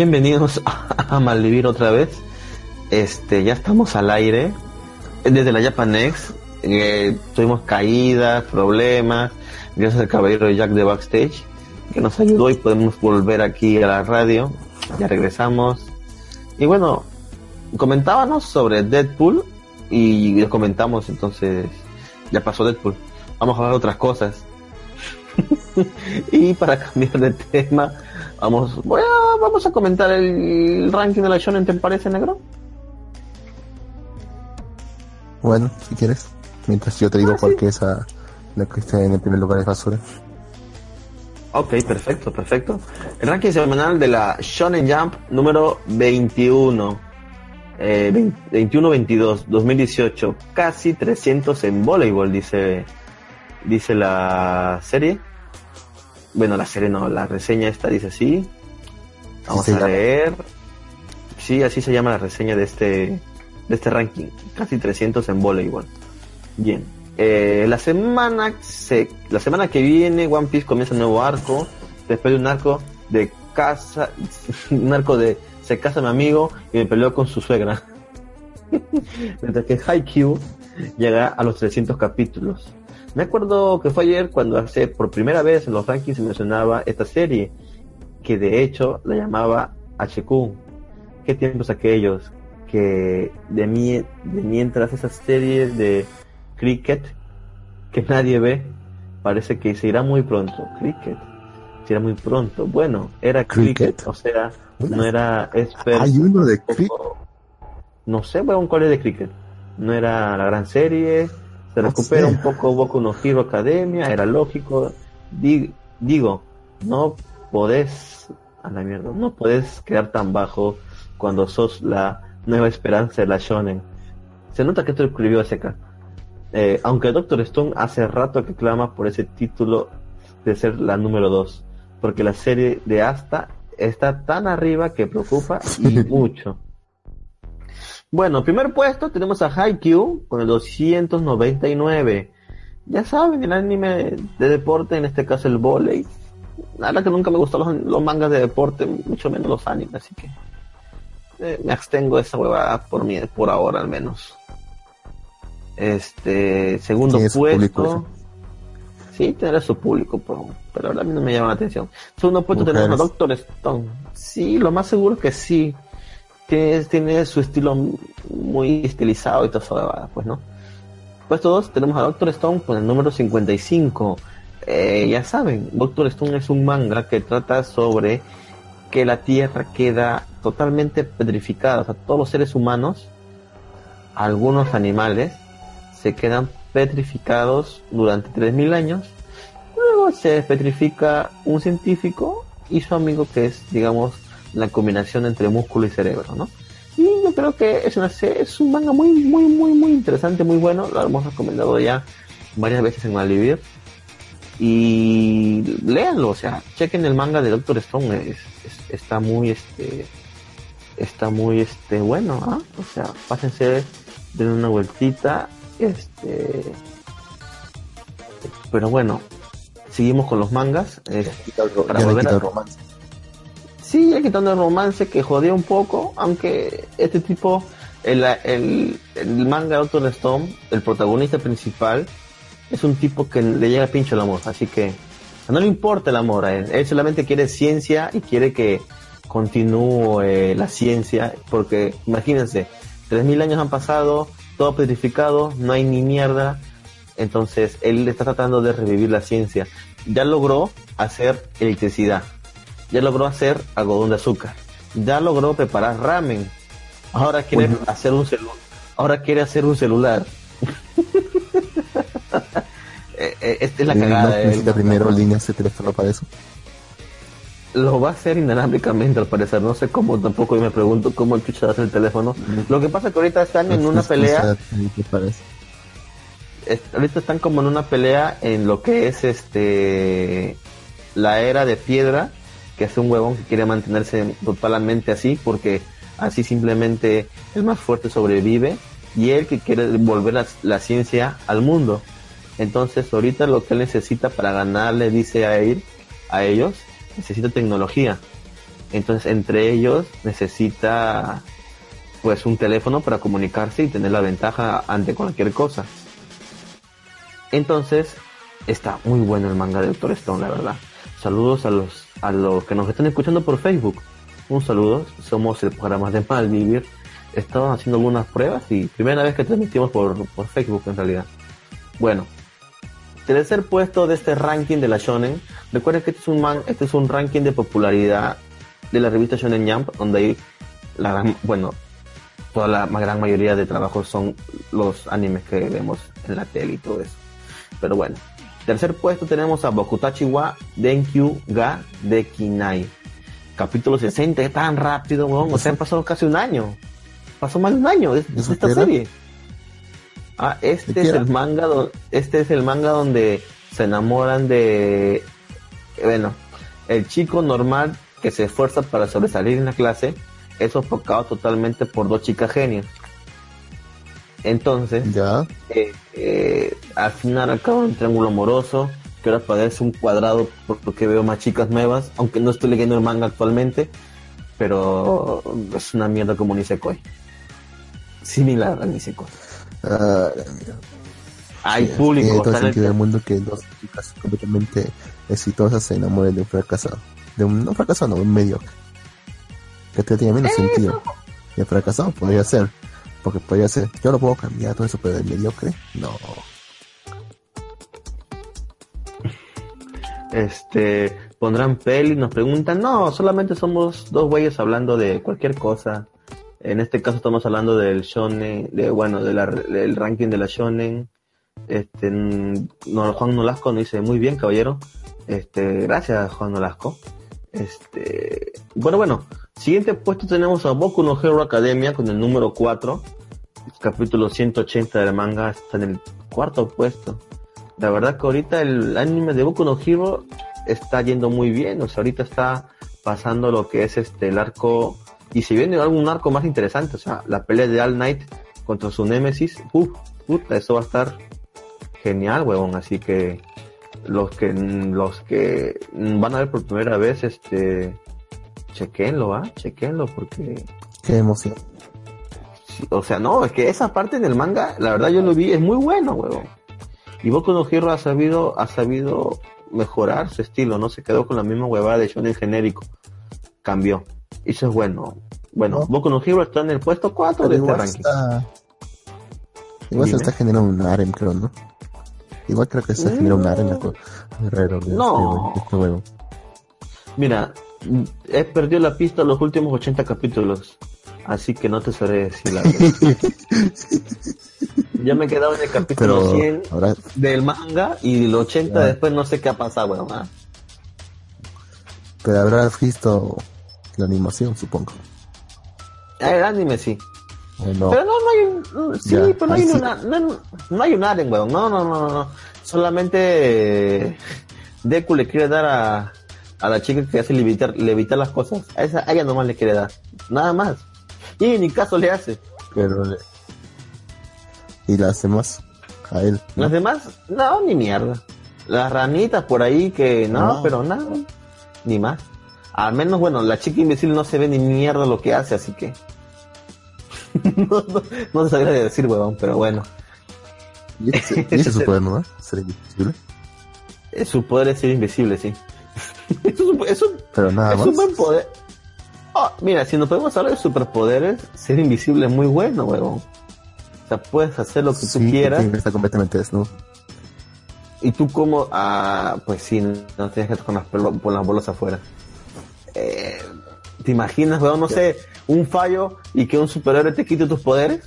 Bienvenidos a, a Malvivir otra vez. Este, ya estamos al aire. Desde la Japanex eh, tuvimos caídas, problemas. Gracias al caballero Jack de Backstage que nos ayudó y podemos volver aquí a la radio. Ya regresamos. Y bueno, comentábamos sobre Deadpool y comentamos entonces. Ya pasó Deadpool. Vamos a hablar de otras cosas. y para cambiar de tema, vamos, voy a, vamos a comentar el ranking de la Shonen, ¿te parece, negro? Bueno, si quieres. Mientras yo te digo Ah, cuál sí. que es a- la que está en el primer lugar de basura. Ok, perfecto, perfecto. El ranking semanal de la Shonen Jump número 21. Eh, 21-22, 2018. Casi 300 en voleibol, dice, dice la serie. Bueno, la serie no, la reseña esta dice así. Vamos a llama. leer. Sí, así se llama la reseña de este, de este ranking. Casi 300 en voleibol. Bien. Eh, la semana se, la semana que viene One Piece comienza un nuevo arco. Después de un arco de casa, un arco de se casa mi amigo y me peleó con su suegra. Mientras que Haikyuu llega a los 300 capítulos. Me acuerdo que fue ayer cuando hace por primera vez en los rankings se mencionaba esta serie, que de hecho la llamaba HQ. ¿Qué tiempos aquellos? Que de, mí, de mientras esas series de cricket que nadie ve, parece que se irá muy pronto. Cricket, se irá muy pronto. Bueno, era cricket, Cricket. o sea, Bueno. no era expert. Hay uno de Crick. No sé, weón, cuál es de cricket. No era la gran serie. Se No recupera un poco Boku no Hero Academia, era lógico. Di- digo, no podés, a la mierda, no podés quedar tan bajo cuando sos la nueva esperanza de la Shonen. Se nota que esto lo escribió SK. Eh, aunque Doctor Stone hace rato que clama por ese título de ser la número 2, porque la serie de Asta está tan arriba que preocupa y mucho. Bueno, primer puesto tenemos a Haikyuu con el 299. Ya saben, el anime de deporte, en este caso el volei. Verdad que nunca me gustan los, los mangas de deporte, mucho menos los animes, así que eh, me abstengo de esa huevada por mi, por ahora al menos. Este, segundo puesto. público, Sí, tendrá su público, pero, pero verdad a mí no me llama la atención. Segundo puesto tenemos a. Doctor Stone. Sí, lo más seguro que sí. Tiene, tiene su estilo muy estilizado y esa huevada, pues, ¿no? Puesto 2 tenemos a Doctor Stone con el número 55. Eh, ya saben, Doctor Stone es un manga que trata sobre que la Tierra queda totalmente petrificada. O sea, todos los seres humanos, algunos animales, se quedan petrificados durante 3.000 años. Luego se petrifica un científico y su amigo que es, digamos, la combinación entre músculo y cerebro, ¿no? Y yo creo que es, una, es un manga muy, muy, muy, muy interesante, muy bueno. Lo hemos recomendado ya varias veces en Malvivir. Y léanlo, o sea, chequen el manga de Doctor Stone, es- es- está muy, este, está muy, este, bueno, ¿ah? O sea, pásense, den una vueltita, este, pero bueno, seguimos con los mangas. eh, para volver quita a- el romance. Sí, ya quitando el romance que jodía un poco, aunque este tipo, el, el, el manga Stone, el protagonista principal, es un tipo que le llega pincho el amor, así que no le importa el amor a él, él solamente quiere ciencia y quiere que continúe eh, la ciencia, porque imagínense, 3.000 años han pasado, todo petrificado, no hay ni mierda, entonces él está tratando de revivir la ciencia. Ya logró hacer electricidad, ya logró hacer algodón de azúcar, ya logró preparar ramen, ahora quiere hacer un celular, ahora quiere hacer un celular. Eh, eh, Esta es la Eh, cagada. ¿No de él. necesita primero líneas de teléfono para eso? Lo va a hacer inalámbricamente al parecer. No sé cómo, tampoco yo me pregunto cómo el chucha hace el teléfono. Lo que pasa es que ahorita están en una pelea, ¿qué parece? es- ahorita están como en una pelea en lo que es este la era de piedra, que es un huevón que quiere mantenerse totalmente así, porque así simplemente el más fuerte sobrevive, y él que quiere volver la, ciencia al mundo. Entonces ahorita lo que él necesita para ganarle, dice a a ellos, necesita tecnología. Entonces, entre ellos necesita pues un teléfono para comunicarse y tener la ventaja ante cualquier cosa. Entonces, está muy bueno el manga de Doctor Stone, la verdad. Saludos a los a los que nos están escuchando por Facebook. Un saludo, somos el programa de Malvivir. Estaban haciendo algunas pruebas y primera vez que transmitimos por, por Facebook en realidad. Bueno, tercer puesto de este ranking de la Shonen. Recuerden que este es un man, este es un ranking de popularidad de la revista Shonen Jump, donde hay la bueno, toda la gran mayoría de trabajos son los animes que vemos en la tele y todo eso. Pero bueno, tercer puesto tenemos a Bokutachi wa Denkyu ga de Kinai. Capítulo 60, tan rápido, weón. O sea, pasó casi un año. Pasó más de un año de, de ¿Eso esta serie. Ah, este ¿De qué es el manga, do- este es el manga donde se enamoran de, bueno, el chico normal que se esfuerza para sobresalir en la clase es sofocado totalmente por dos chicas genios. Entonces, Ya. eh, eh, al final acaba un triángulo amoroso que ahora parece un cuadrado por lo que veo más chicas nuevas, aunque no estoy leyendo el manga actualmente, pero es una mierda como Nisekoi. Similar a Nisekoi. Ah, Hay sí, público, Tiene todo el en el sentido del mundo que dos chicas completamente exitosas se enamoren de un fracasado. De un no fracasado, no, un mediocre. Que te tiene menos sentido. Y el fracasado podría ser. Porque podría ser. Yo lo puedo cambiar todo eso, pero el mediocre, no. este pondrán peli, nos preguntan, no, solamente somos dos güeyes hablando de cualquier cosa. En este caso estamos hablando del shonen, de bueno, del ranking de la shonen. Este, Juan Nolasco nos dice, muy bien, caballero. Este, gracias, Juan Nolasco. Este, bueno, bueno, siguiente puesto tenemos a Boku no Hero Academia con el número 4. Capítulo 180 del manga está en el cuarto puesto. La verdad que ahorita el anime de Boku no Hero está yendo muy bien, o sea, ahorita está pasando lo que es este el arco y si viene algún arco más interesante, o sea, la pelea de All Knight contra su némesis, uff, puta, eso va a estar genial, huevón, así que los que los que van a ver por primera vez este chequenlo, ¿ah? Chequenlo porque Qué emoción. Sí, o sea, no, es que esa parte del manga, la verdad yo lo vi, es muy bueno, huevón. Y Boku no Hero ha sabido, ha sabido mejorar su estilo, no se quedó con la misma huevada de shonen genérico. Cambió. Y eso es bueno. Bueno, No. Boku no Hero está en el puesto 4 de este ranking. está. Igual se está generando un harem, creo, ¿no? Igual creo que se genera un harem algo- alrededor de No. este, este juego. Mira, mm, he perdido la pista los últimos 80 capítulos. Así que no te sabré decir la verdad. ya me he quedado en el capítulo Pero 100 ahora, del manga y el 80 Ya. después no sé qué ha pasado, weón. pero habrás visto la animación, supongo. Ah, El anime sí. Pero no, no hay un. Sí, Ya, pero no hay, sí. una, no, no hay un Aren, weón. No, no, no, no, no. Solamente eh, Deku le quiere dar a, a la chica que hace levitar, levitar las cosas. A, esa, a ella nomás le quiere dar. Nada más. Y ni caso le hace. Pero le- y las demás a él. ¿no? Las demás, no, ni mierda. Las ranitas por ahí que no, No. pero nada. Ni más. Al menos, bueno, la chica invisible no se ve ni mierda lo que hace, así que. no, no, no te sabría decir, weón, pero bueno. Y ese, es su poder, ¿no? Ser invisible. Su poder es ser invisible, sí. Es un, es un- Pero nada es más. un buen poder. Oh, mira, si nos podemos hablar de superpoderes, ser invisible es muy bueno, huevón. O sea, puedes hacer lo que tú Sí, quieras que estar completamente desnudo. y tú como, ah, pues sí, no tienes que estar con las, con las bolas afuera. Eh, ¿Te imaginas, weón, no sé, un fallo y que un superhéroe te quite tus poderes?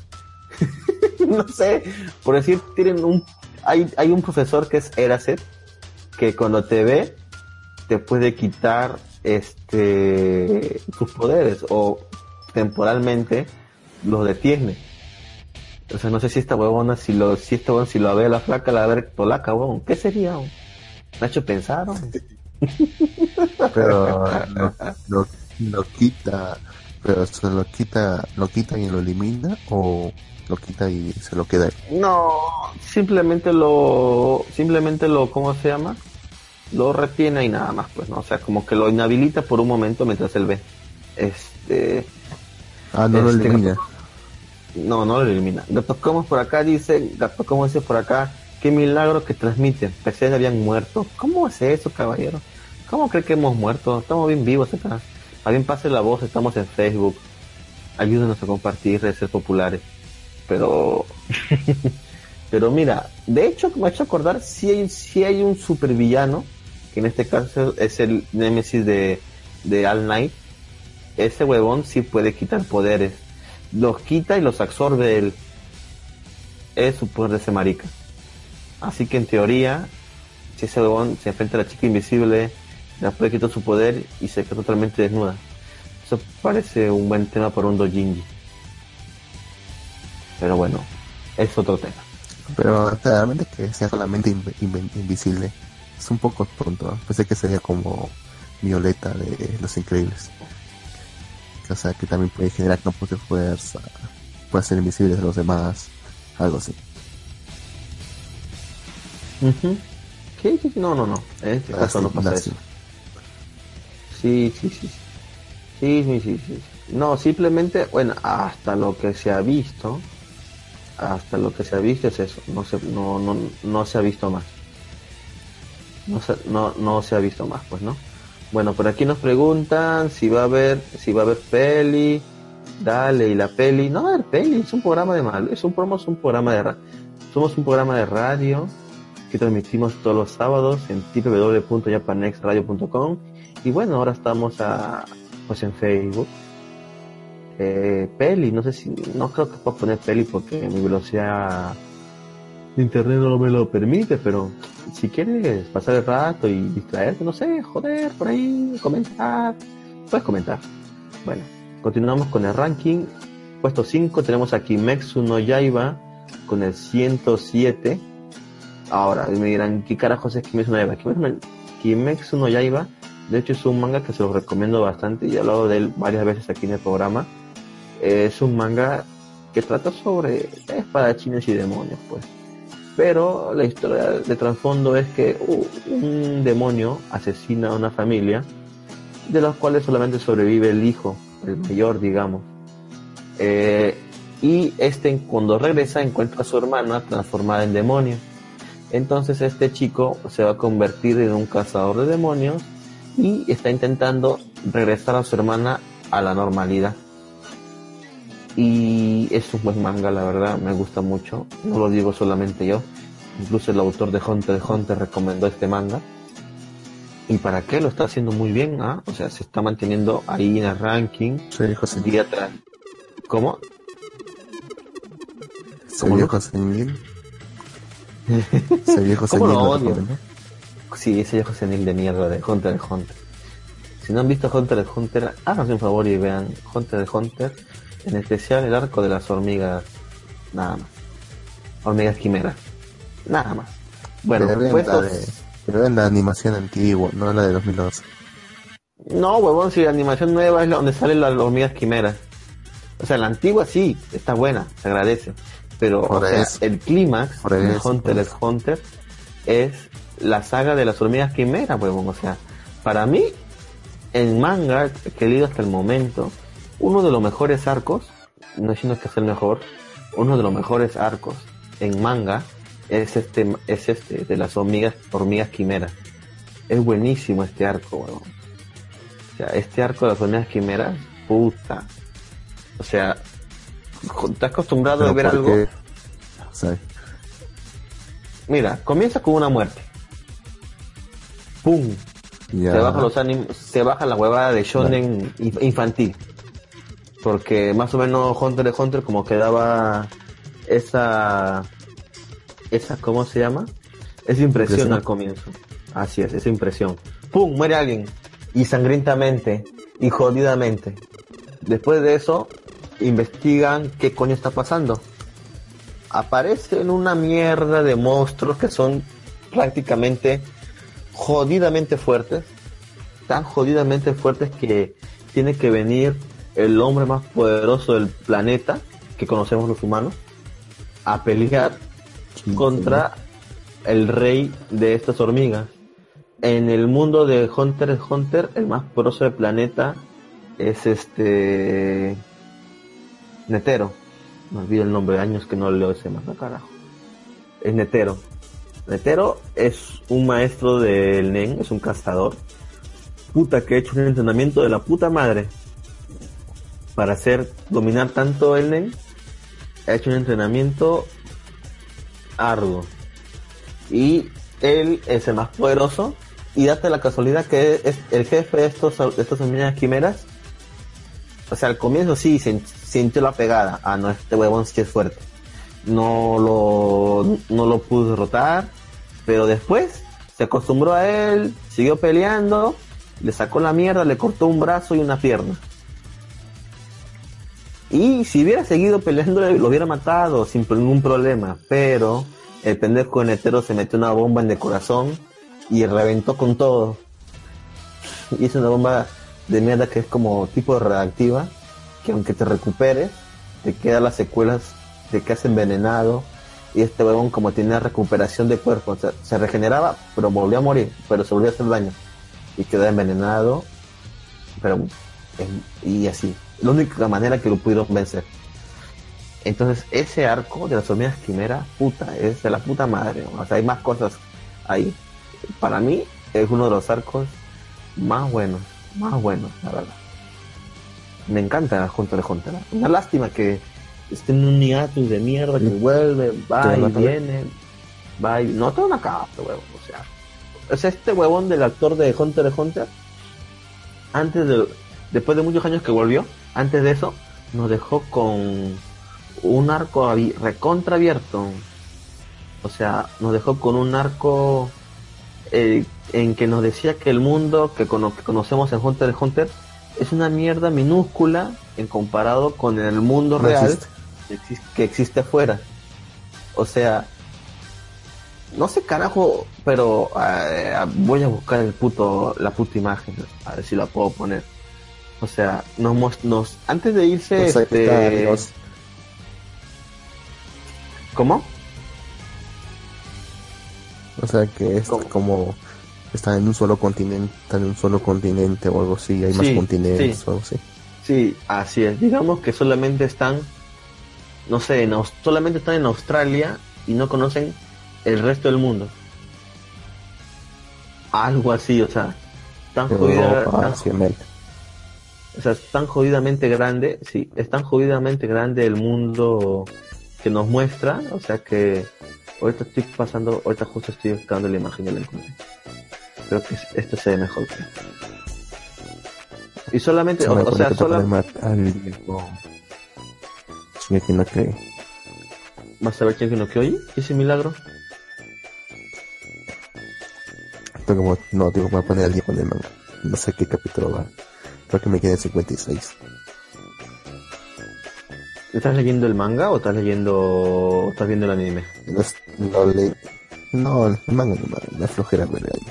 no sé, por decir, tienen un, hay, hay un profesor que es Eracet, que cuando te ve, te puede quitar este tus poderes o temporalmente los detiene. O sea, no sé si esta huevona, si lo, si esta huevona, si lo ve la flaca, la ver polaca, huevón. ¿Qué sería? huevón? Me ha hecho pensar, huevón. Pero lo, lo, lo quita. Pero se lo quita, lo quita y lo elimina o lo quita y se lo queda ahí. No, simplemente lo, simplemente lo, ¿cómo se llama? Lo retiene y nada más, pues, ¿no? O sea, como que lo inhabilita por un momento mientras él ve. Este. Ah, no lo este, elimina. No, no lo elimina. Gato Como por acá dice, Gato Como dice por acá, qué milagro que transmiten. Pensé que habían muerto. ¿Cómo hace eso, caballero? ¿Cómo cree que hemos muerto? Estamos bien vivos acá. Alguien pase la voz, estamos en Facebook. Ayúdenos a compartir, ser populares. Pero, pero mira, de hecho, me ha hecho acordar si hay, si hay un supervillano, que en este caso es el Nemesis de, de All Night. Ese huevón sí puede quitar poderes. Los quita y los absorbe él. Es su poder de ese marica. Así que en teoría, si ese huevón se enfrenta a la chica invisible, la puede quitar su poder y se queda totalmente desnuda. Eso parece un buen tema para un dojinji. Pero bueno, es otro tema. Pero realmente que sea solamente inv- inv- invisible es un poco pronto. ¿no? Pensé que sería como Violeta de Los Increíbles. O sea, que también puede generar campos de fuerza, puede ser invisible de los demás, algo así. No, no, no. En este caso no pasa eso. Sí, sí, sí. Sí, sí, sí, sí. No, simplemente, bueno, hasta lo que se ha visto, hasta lo que se ha visto es eso. No se, no, no, no se ha visto más. No se, no, no se ha visto más, pues, ¿no? Bueno, por aquí nos preguntan si va a haber, si va a haber peli. Dale, y la peli. No va a haber peli, es un programa de mal, es un, un programa de somos un programa de radio que transmitimos todos los sábados en www.japanexradio.com y bueno, ahora estamos a, pues en Facebook. Eh, peli, no sé si, no creo que pueda poner peli porque mi velocidad internet no me lo permite, pero si quieres pasar el rato y distraerte, no sé, joder, por ahí, comentar, puedes comentar. Bueno, continuamos con el ranking. Puesto 5 tenemos aquí Kimetsu no Yaiba con el 107. Ahora, me dirán, ¿qué carajos es Kimetsu no Yaiba? Kimetsu no Yaiba, de hecho es un manga que se los recomiendo bastante y he hablado de él varias veces aquí en el programa. Es un manga que trata sobre espadachines y demonios, pues. Pero la historia de trasfondo es que uh, un demonio asesina a una familia, de los cuales solamente sobrevive el hijo, el mayor, digamos. Eh, y este, cuando regresa, encuentra a su hermana transformada en demonio. Entonces este chico se va a convertir en un cazador de demonios y está intentando regresar a su hermana a la normalidad. Y es un buen manga, la verdad, me gusta mucho. No lo digo solamente yo. Incluso el autor de Hunter x Hunter recomendó este manga. ¿Y para qué? Lo está haciendo muy bien, ¿ah? O sea, se está manteniendo ahí en el ranking dijo senil. día tras. ¿Cómo? Se ¿Cómo dijo senil. Se dijo ¿Cómo lo lo odio? Sí, ese viejo senil de mierda de Hunter x Hunter. Si no han visto Hunter x Hunter, háganse un favor y vean Hunter x Hunter, en especial el arco de las hormigas, nada más. Hormigas quimeras, nada más. Bueno, Pero la de- pero vean la animación antigua, no la de 2012. No, huevón, si la animación nueva es la donde salen las hormigas quimeras. O sea, la antigua sí, está buena, se agradece. Pero, o sea, el clímax de Hunter x Hunter es la saga de las hormigas quimeras, huevón. O sea, para mí, en manga que he leído hasta el momento, uno de los mejores arcos, no diciendo que es el mejor, uno de los mejores arcos en manga es este, es este, de las hormigas, hormigas quimeras. Es buenísimo este arco, huevón. O sea, este arco de las hormigas quimeras, puta. O sea, jo- estás acostumbrado a ver algo. sea, Mira, comienza con una muerte. ¡Pum! ya- Se baja los anim- se baja la huevada de shonen inf- infantil. Porque más o menos Hunter x Hunter como que daba esa esa ¿cómo se llama? Esa impresión Impresión. al comienzo. Así es, esa impresión. ¡Pum! Muere alguien. Y sangrientamente. Y jodidamente. Después de eso, investigan qué coño está pasando. Aparecen una mierda de monstruos que son prácticamente jodidamente fuertes. Tan jodidamente fuertes que tiene que venir el hombre más poderoso del planeta, que conocemos los humanos, a pelear contra el rey de estas hormigas. En el mundo de Hunter x Hunter, el más poderoso del planeta es este Netero. Me olvido el nombre, de años que no leo ese más, carajo. Es Netero. Netero es un maestro del NEN, es un cazador. Puta que ha hecho un entrenamiento de la puta madre para hacer dominar tanto el NEN. Ha hecho un entrenamiento arduo. Y él es el más poderoso. Y date la casualidad que es el jefe de estos de estas quimeras. O sea, al comienzo sí sintió la pegada. Ah, no, este huevón sí es fuerte no lo, no lo pudo derrotar, pero después se acostumbró a él, siguió peleando, le sacó la mierda, le cortó un brazo y una pierna. Y si hubiera seguido peleando, lo hubiera matado sin ningún problema, pero el pendejo netero se metió una bomba en el corazón y reventó con todo. Y es una bomba de mierda que es como tipo reactiva, que aunque te recuperes, te quedan las secuelas de que has envenenado. Y este huevón como tenía recuperación de cuerpo, se regeneraba, pero volvió a morir, pero se volvió a hacer daño. Y quedó envenenado, pero y así, la única manera que lo pudieron vencer. Entonces ese arco de las hormigas quimera, puta, es de la puta madre, o sea, hay más cosas ahí. Para mí es uno de los arcos más buenos, más buenos, la verdad. Me encanta Junto de Hunter. Una lástima que está en un hiatus de mierda que vuelve, va y viene, va y... No, todo una cagada, huevón, o sea... Sea, este huevón del actor de Hunter de Hunter, antes de... Después de muchos años que volvió, antes de eso, nos dejó con un arco recontra abierto. O sea, nos dejó con un arco eh, en que nos decía que el mundo que, conocemos en Hunter de Hunter es una mierda minúscula en comparado con el mundo real que existe afuera. O sea, no sé carajo, pero eh, voy a buscar el puto, la puta imagen, a ver si la puedo poner. O sea, nos, nos antes de irse, este... ¿Cómo? O sea que es como está en un solo continente, está en un solo continente o algo así, hay más continentes o algo así. Sí, así es. Digamos que solamente están no sé, solamente están en Australia y no conocen el resto del mundo. Algo así, o sea, tan jodida, o sea, tan jodidamente grande, sí, es tan jodidamente grande el mundo que nos muestra, o sea que ahorita estoy pasando, ahorita justo estoy buscando la imagen del encuentro. Creo que esto se ve mejor. Y solamente, o, sea, solamente Shingeki no cree. ¿Vas a ver quién no que oye? ¿Ese milagro? Como, no, digo, voy a poner al día con el manga. No sé qué capítulo va. Creo que me queda en 56. ¿Estás leyendo el manga o estás leyendo estás viendo el anime? No, le... no el manga no, la flojera ahí.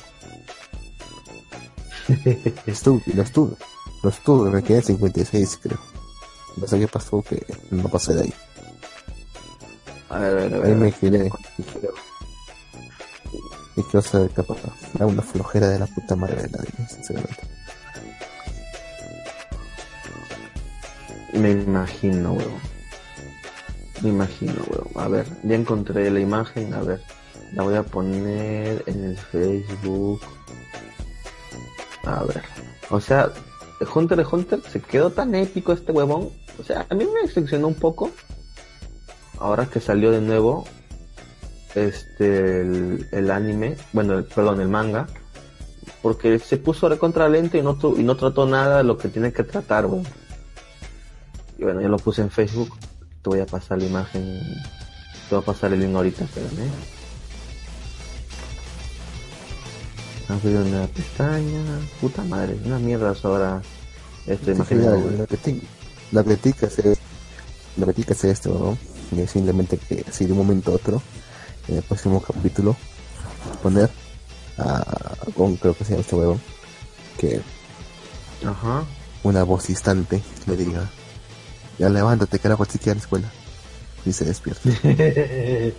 estuve, lo estuve, lo estuve, me quedé en 56 creo. No sé qué pasó que no pasé de ahí. A ver, a ver, a ver. Ahí me giré. Y quiero saber qué pasó. Era una flojera de la puta madre de sinceramente. Me imagino, huevo. Me imagino, huevo. A ver, ya encontré la imagen. A ver, la voy a poner en el Facebook. A ver. O sea, Hunter de Hunter se quedó tan épico este huevón o sea, a mí me decepcionó un poco. Ahora que salió de nuevo este el, anime, bueno, perdón, el manga, porque se puso recontra lento y no, y no trató nada de lo que tiene que tratar, güey. Y bueno, yo lo puse en Facebook. Te voy a pasar la imagen. Te voy a pasar el link ahorita, espérame. Abrir una pestaña. Puta madre, una mierda ahora esta imagen. La crítica es, la crítica es esto, ¿no? Y simplemente que si de un momento a otro, en el próximo capítulo, poner a, con creo que se llama este huevo, que Ajá. una voz distante le diga, ya levántate, carajo, así que a la escuela. Y se despierta.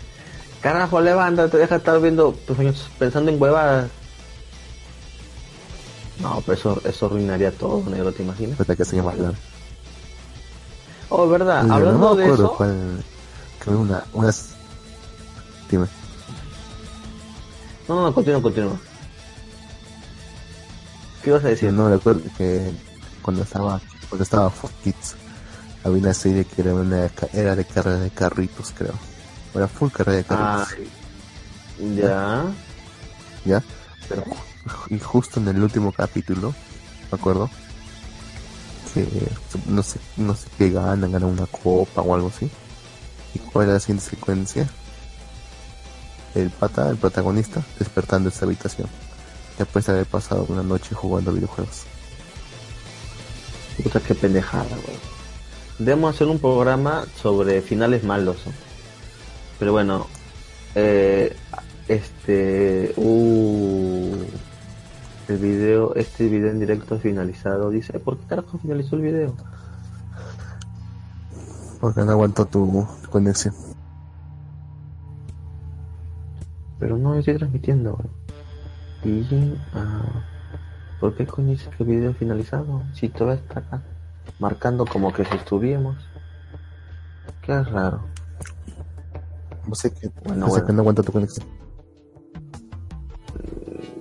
carajo, levántate, deja de estar viendo tus pensando en huevadas. No, pero eso, eso arruinaría todo, negro, ¿te imaginas? Hasta que se llama Oh, verdad, hablando no me de eso. cuál. Que una, unas. Dime. No, no, no, continúa, continúa. ¿Qué ibas a decir? no me acuerdo que cuando estaba cuando estaba Fox Kids había una serie que era una era de carrera de carritos creo. Era full carrera de carritos. Ay, ya. ya pero y justo en el último capítulo me acuerdo que no sé no sé qué ganan ganan una copa o algo así. Y cuál era la siguiente secuencia el pata el protagonista despertando esta habitación. Después de haber pasado una noche jugando videojuegos. Puta, qué pendejada, güey. Debemos hacer un programa sobre finales malos. Pero bueno, eh, este. Uh, el video, este video en directo finalizado. Dice, ¿por qué carajo finalizó el video? porque no aguantó tu conexión Pero no estoy transmitiendo. Y. ah, ¿Por qué que el video finalizado? Si todo está acá. Marcando como que si estuviéramos. Qué raro. No sé qué, Bueno, no sé bueno. que no aguanta tu conexión.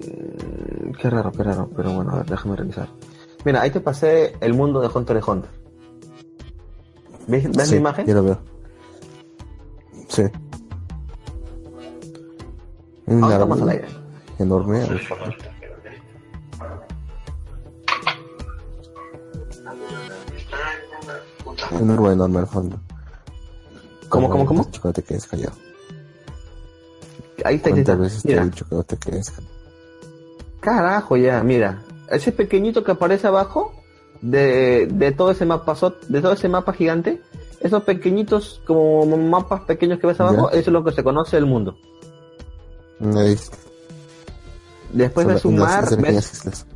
Mm, Qué raro, qué raro, pero bueno, a ver, déjame revisar. Mira, ahí te pasé el mundo de Hunter x Hunter. ¿Ves, ves Sí, la imagen? Ya lo veo. Sí. Un Ahora estamos al aire. enorme. Un árbol enorme al fondo. ¿Cómo, cómo, cómo? Chico, no te quedes callado. Ahí está, ¿Cuántas veces te he dicho que no te quedes callado? carajo ya, mira. Ese pequeñito que aparece abajo de, de todo ese mapa, de todo ese mapa gigante, esos pequeñitos como mapas pequeños que ves abajo, Ya. eso es lo que se conoce del mundo. Ahí, Después son ves un las- mar, las ves.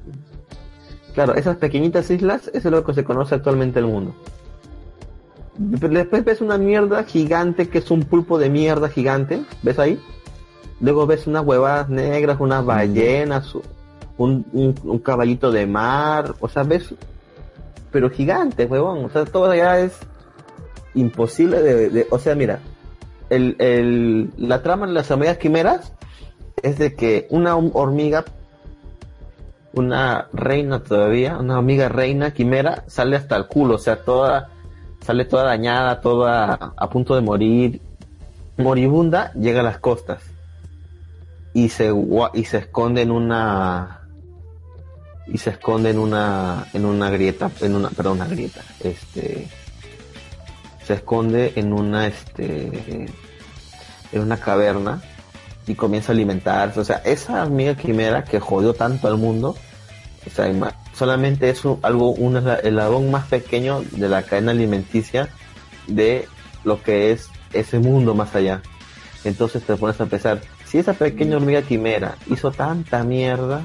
Claro, esas pequeñitas islas, eso es lo que se conoce actualmente el mundo. Después ves una mierda gigante que es un pulpo de mierda gigante, ¿ves ahí? Luego ves unas huevadas negras, unas ballenas, un, un- un caballito de mar, o sea, ves, pero gigante, huevón, o sea, todo allá es imposible de, de- o sea, mira, el, el- la trama de las hormigas quimeras es de que una hormiga una reina todavía, una amiga reina quimera, sale hasta el culo, o sea, toda, sale toda dañada, toda a punto de morir, moribunda, llega a las costas y se y se esconde en una y se esconde en una en una grieta, en una, perdón, una grieta, este se esconde en una este en una caverna y comienza a alimentarse. O sea, esa amiga quimera que jodió tanto al mundo, o sea, ima- solamente es un- algo, un esla- eslabón más pequeño de la cadena alimenticia de lo que es ese mundo más allá. Entonces te pones a pensar, si esa pequeña hormiga quimera hizo tanta mierda,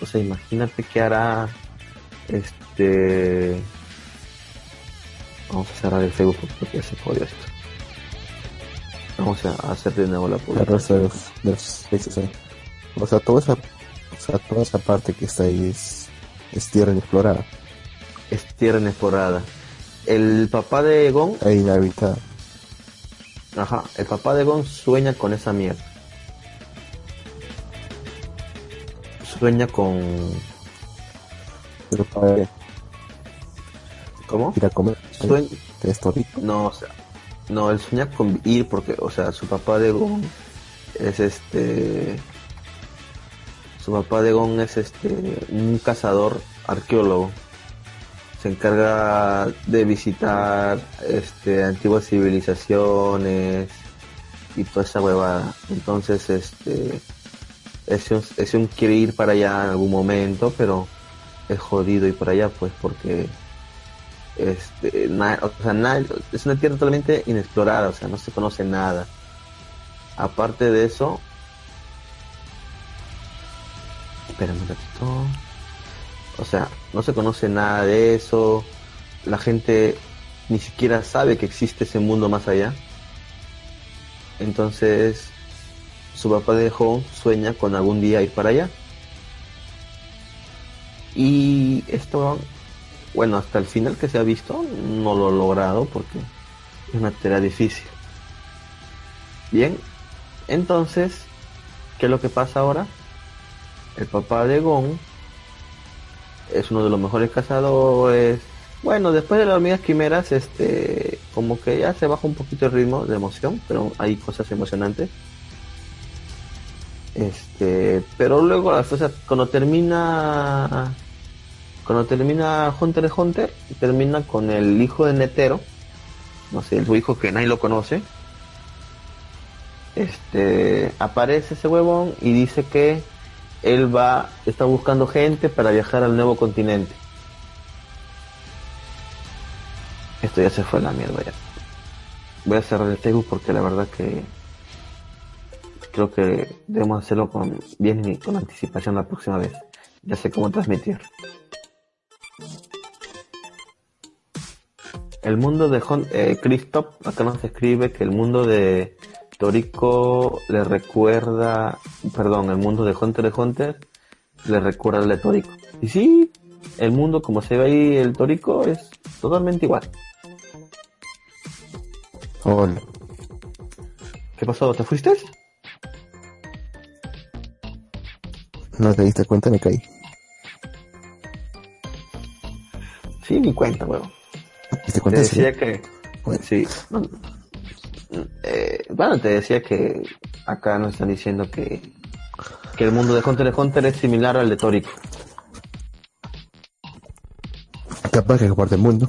o sea, imagínate qué hará este... Vamos a cerrar el Facebook porque ya se jodió esto. Vamos a hacer de nuevo la publicación. de los, de. O sea, toda esa, o sea, toda esa parte que está ahí es, es tierra inexplorada. es tierra inexplorada. El papá de Gon, Ahí inhabitada. ajá, el papá de Gon sueña con esa mierda. Sueña con. Pero para ir ¿Cómo? a comer. Sueña. No, o sea, no, él sueña con ir porque, o sea, su papá de Gon es este. Su papá de Gon es este. Un cazador arqueólogo. Se encarga de visitar este antiguas civilizaciones y toda esa huevada. Entonces, este. Ese un quiere ir para allá en algún momento, pero es jodido ir para allá, pues, porque este, o sea, es una tierra totalmente inexplorada, o sea, no se conoce nada. Aparte de eso, espérame un ratito. O sea, no se conoce nada de eso. La gente ni siquiera sabe que existe ese mundo más allá. Entonces, su papá de sueña con algún día ir para allá. Y esto, bueno, hasta el final que se ha visto, no lo he logrado porque es una tarea difícil. Bien, entonces, ¿qué es lo que pasa ahora? El papá de Gon es uno de los mejores cazadores. Bueno, después de las hormigas quimeras, este, como que ya se baja un poquito el ritmo de emoción, pero hay cosas emocionantes. Este, pero luego, o sea, cuando termina, cuando termina Hunter Hunter, termina con el hijo de Netero, no sé, su hijo que nadie lo conoce. Este, aparece ese huevón y dice que él va, está buscando gente para viajar al nuevo continente. Esto ya se fue la mierda ya. Voy a cerrar el Facebook porque la verdad que creo que debemos hacerlo con bien y con anticipación la próxima vez. Ya sé cómo transmitir. El mundo de eh, Christoph, acá nos escribe que el mundo de Torico le recuerda, perdón, el mundo de Hunter de Hunter le recuerda al de Torico. Y sí, el mundo como se ve ahí el Torico es totalmente igual. Hola. ¿Qué pasó? ¿Te fuiste? No te diste cuenta, me caí. Sí, ni cuenta, weón. ¿Te decía que... Sí. Eh, bueno, te decía que acá nos están diciendo que, que el mundo de Hunter x Hunter es similar al de Torico. Capaz que comparte el mundo.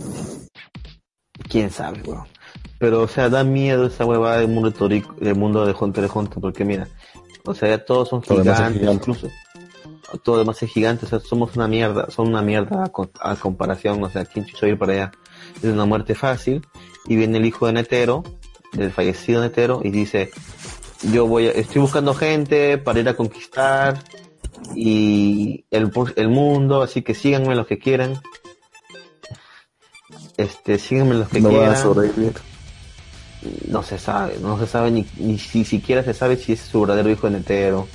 Quién sabe, weón. Pero, o sea, da miedo esa huevada del mundo de Torico, del mundo de Hunter x Hunter, porque mira, o sea, ya todos son gigantes, incluso. Todo demás es gigante, o sea, somos una mierda, son una mierda a, comparación, o sea, ¿quién chucho ir para allá? Es una muerte fácil, y viene el hijo de Netero, del fallecido Netero y dice, yo voy a, estoy buscando gente para ir a conquistar y el, el mundo, así que síganme los que quieran. Este, síganme los que quieran. No se sabe, no se sabe ni, ni, si siquiera se sabe si es su verdadero hijo de Netero.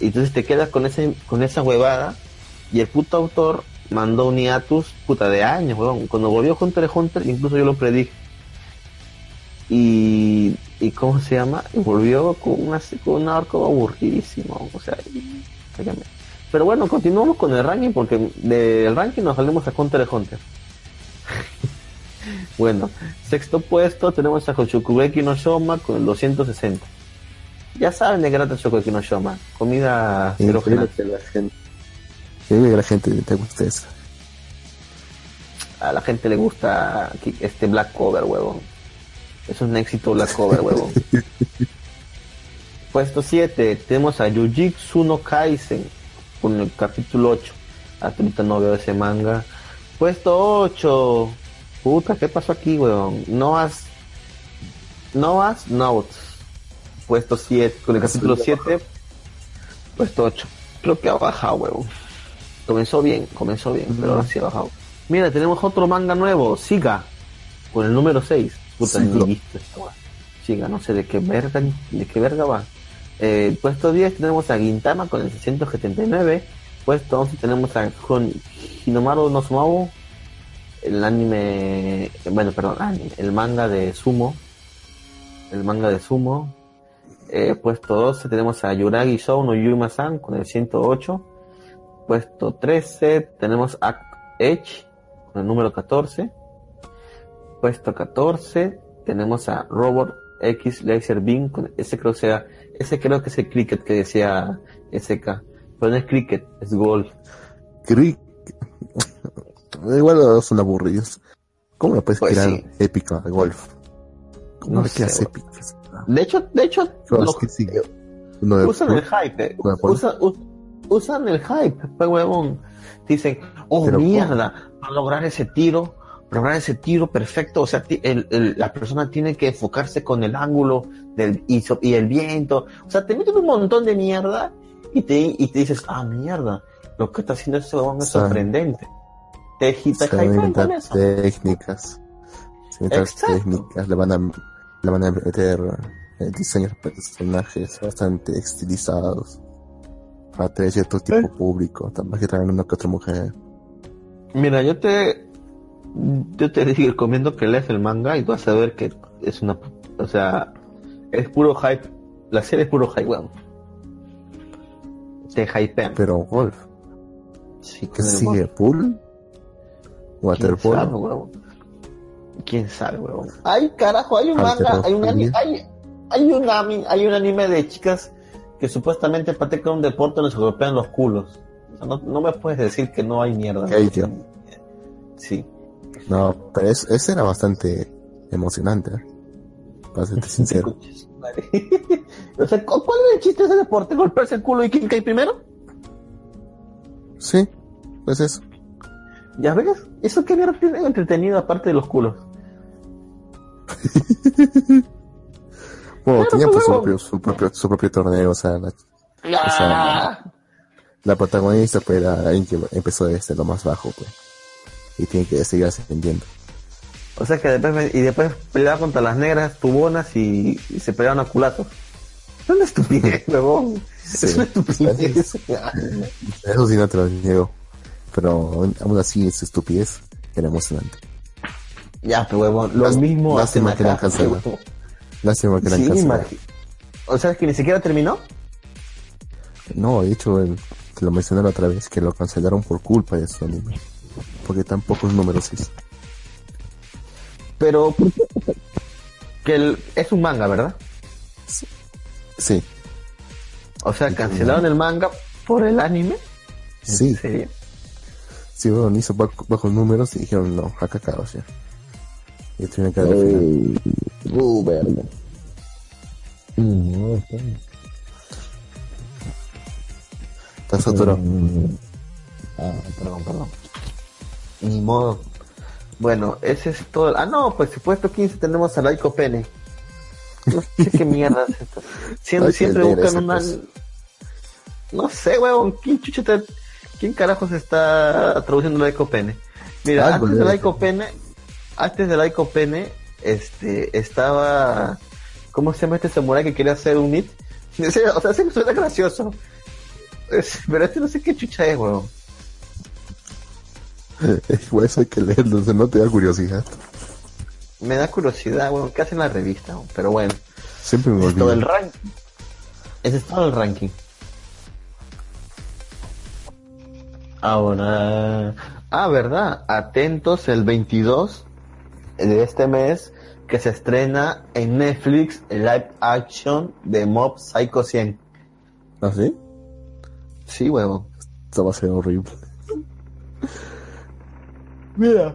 Y entonces te quedas con ese, con esa huevada y el puto autor mandó un hiatus puta de años. Cuando volvió Hunter x Hunter, incluso yo lo predije y, y ¿cómo se llama? volvió con, una, con un arco aburridísimo. O sea, pero bueno, continuamos con el ranking porque del ranking nos salimos a Hunter x Hunter. bueno, sexto puesto tenemos a Hoshokugeki no Shoma con el 260. Ya saben de grata Shokugeki no Shoma, comida erógena. que la gente, que la gente te gusta eso. A la gente le gusta este Black Cover, huevón. Es un éxito la cover, huevo. Puesto 7, tenemos a Jujitsu no Kaisen con el capítulo 8. Hasta ahorita no veo ese manga. Puesto 8. Puta, ¿qué pasó aquí, weón? Noah's Noah's Notes. Puesto 7, con el capítulo 7. Puesto 8. Creo que ha bajado, weón. Comenzó bien, comenzó bien, pero ahora sí ha bajado. Mira, tenemos otro manga nuevo, Siga, con el número 6. Puta, ni visto Chica, no sé de qué verga, de qué verga va. Eh, puesto 10 tenemos a Gintama con el 679. Puesto 11 tenemos a Hinomaru no Sumabu, el anime, bueno, perdón, el manga de Sumo. El manga de Sumo. Eh, puesto 12 tenemos a Yuragi Shou no Yuma-san con el 108. Puesto 13 tenemos a Edge con el número 14 puesto 14 tenemos a Robot X Laser Beam, ese creo sea, ese creo que es el cricket que decía SK, pero no es cricket, es golf. Cricket. Igual son aburridos. ¿Cómo lo puedes pues crear épica golf? ¿Cómo no sé, épicas? De hecho, de hecho, usan el hype, usan, el hype, pues huevón. Dicen, oh mierda, para lograr ese tiro lograr ese tiro perfecto, o sea, la persona tiene que enfocarse con el ángulo del, y, y, el viento, o sea, te meten un montón de mierda y te, y te dices, ah, mierda, lo que está haciendo ese huevón es sorprendente. Te, te técnicas, técnicas, le van a, le van a meter eh, diseños de personajes bastante estilizados para tener cierto tipo ¿Eh? público, también que traen una que otra mujer. Mira, yo te yo te recomiendo que leas el manga y vas a ver que es una o sea, es puro hype. La serie es puro hype, weón. Te hypean. Pero golf. Sí, ¿Qué sigue? ¿Pool? ¿Waterpolo? ¿Quién sabe, weón? Ay, carajo, hay un manga, hay un anime, hay, hay, un anime, hay un anime de chicas que supuestamente practican un deporte donde se golpean los culos. no, no, me puedes decir que no hay mierda. Sí. No, pero es, ese era bastante emocionante. ¿eh? Para serte sincero. o sea, ¿cuál es el chiste de ese deporte? ¿Golpearse el culo y quién cae primero? Sí, pues eso. ¿Ya ves? ¿Eso qué tiene entretenido aparte de los culos? bueno, tenía pues, su, propio, su, propio, su propio torneo, o sea, la, o sea, la, protagonista pues era alguien que empezó desde lo más bajo, pues. Y tiene que seguir ascendiendo. O sea que después, y después peleaba contra las negras tubonas y, y se peleaban a culazos. Es una estupidez, huevón. Sí. Es una estupidez. Eso sí no te lo niego. Pero aún así es estupidez. Era emocionante. Ya, pero huevón, lo Lás- mismo lástima que la huevón. Lástima que la Sí, cancelado. O sea, que ni siquiera terminó. No, de hecho, el- te lo mencioné la otra vez, que lo cancelaron por culpa de su anime. Porque tan pocos números hizo. Pero que el- es un manga, ¿verdad? Sí, O sea, cancelaron el manga por el anime. sí. ¿En serio? Sí, bueno, hizo bajo- bajos números y dijeron, no, acá acabas ya. Y tuvieron que darle final. Uh, verde. Mm, Está saturado. Ah, perdón, perdón. Ni modo. Bueno, ese es todo. Ah, no, pues supuesto 15 tenemos a Laiko Pene. No sé qué mierda es esto. Siempre, siempre buscan una. pues. No sé, weón. ¿Quién chucha te- ¿Quién carajos está traduciendo Laiko Pene? Mira, Algo antes de. Laiko Pene, antes de Laiko Pene, este, estaba. ¿Cómo se llama este samurai que quería hacer un hit? O sea, se suena gracioso. Pero este no sé qué chucha es, weón. Igual eso hay que leerlo, se no te da curiosidad. Me da curiosidad, weón, ¿qué hace en la revista? Pero bueno, Siempre me es todo el olvido. ranking. Ese es todo el ranking. Ahora, ah, verdad, atentos el 22 de este mes que se estrena en Netflix el live action de Mob Psycho 100. ¿Ah, sí? Sí, huevón. Esto va a ser horrible. Mira,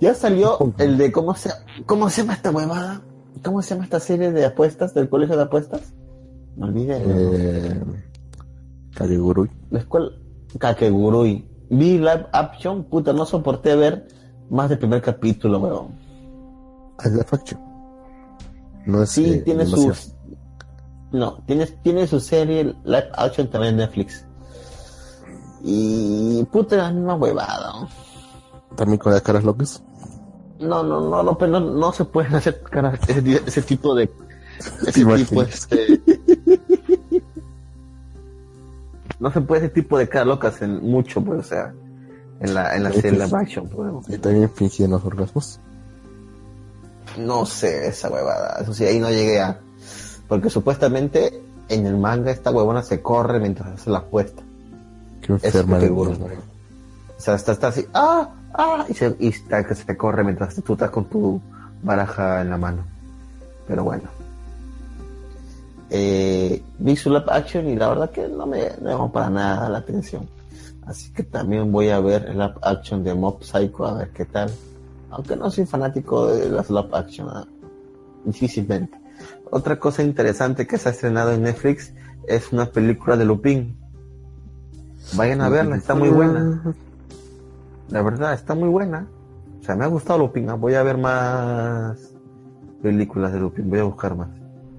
ya salió el de cómo se cómo se llama esta huevada, cómo se llama esta serie de apuestas del colegio de apuestas. Me olvidé. Eh, Kagegurui. La escuela Kakegurui. Vi live action, puta, no soporté ver más del primer capítulo, weón. La faction. No es, Sí, eh, tiene animación. sus. No, tiene, tiene su serie live action también en Netflix. Y puta, la misma huevada. También con las caras locas. No, no, no, no, pero no, no se pueden hacer cara- ese, ti- ese tipo de. Ese ¿Te tipo, este. No se puede ese tipo de cara locas en mucho, pues, o sea, en la, en la serie pues. live action, pues. Y también fingían los orgasmos. No sé, esa huevada. Eso sí, ahí no llegué a. Porque supuestamente en el manga esta huevona se corre mientras hace la apuesta. Qué enferma de seguro. O sea, está, está así, ¡ah! ¡Ah! Y se, y está se corre mientras tú estás con tu baraja en la mano. Pero bueno. Eh, vi su live action y la verdad que no me no me llamó para nada la atención. Así que también voy a ver el live action de Mob Psycho a ver qué tal. Aunque no soy fanático de las live action, ah, difícilmente. Otra cosa interesante que se ha estrenado en Netflix es una película de Lupin. Vayan a verla, está muy buena. La verdad, está muy buena. O sea, me ha gustado Lupin. Voy a ver más películas de Lupin. Voy a buscar más.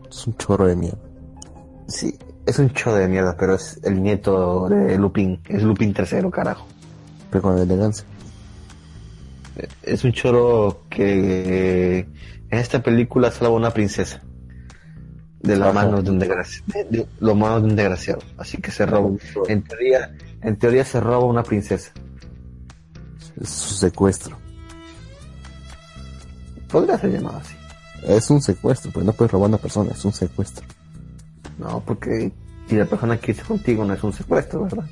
Es un chorro de mierda. Sí, es un show de mierda, pero es el nieto de Lupin. Es Lupin tercero, carajo. Pero con elegancia. Es un choro que en esta película salva a una princesa. De la mano de un desgraciado. De, de los manos de un desgraciado. Así que se roba. En teoría, en teoría se roba una princesa. Es su secuestro. Podría ser llamado así. Es un secuestro, pues no puedes robar a una persona, es un secuestro. No, porque si la persona quiere irse contigo no es un secuestro, ¿verdad?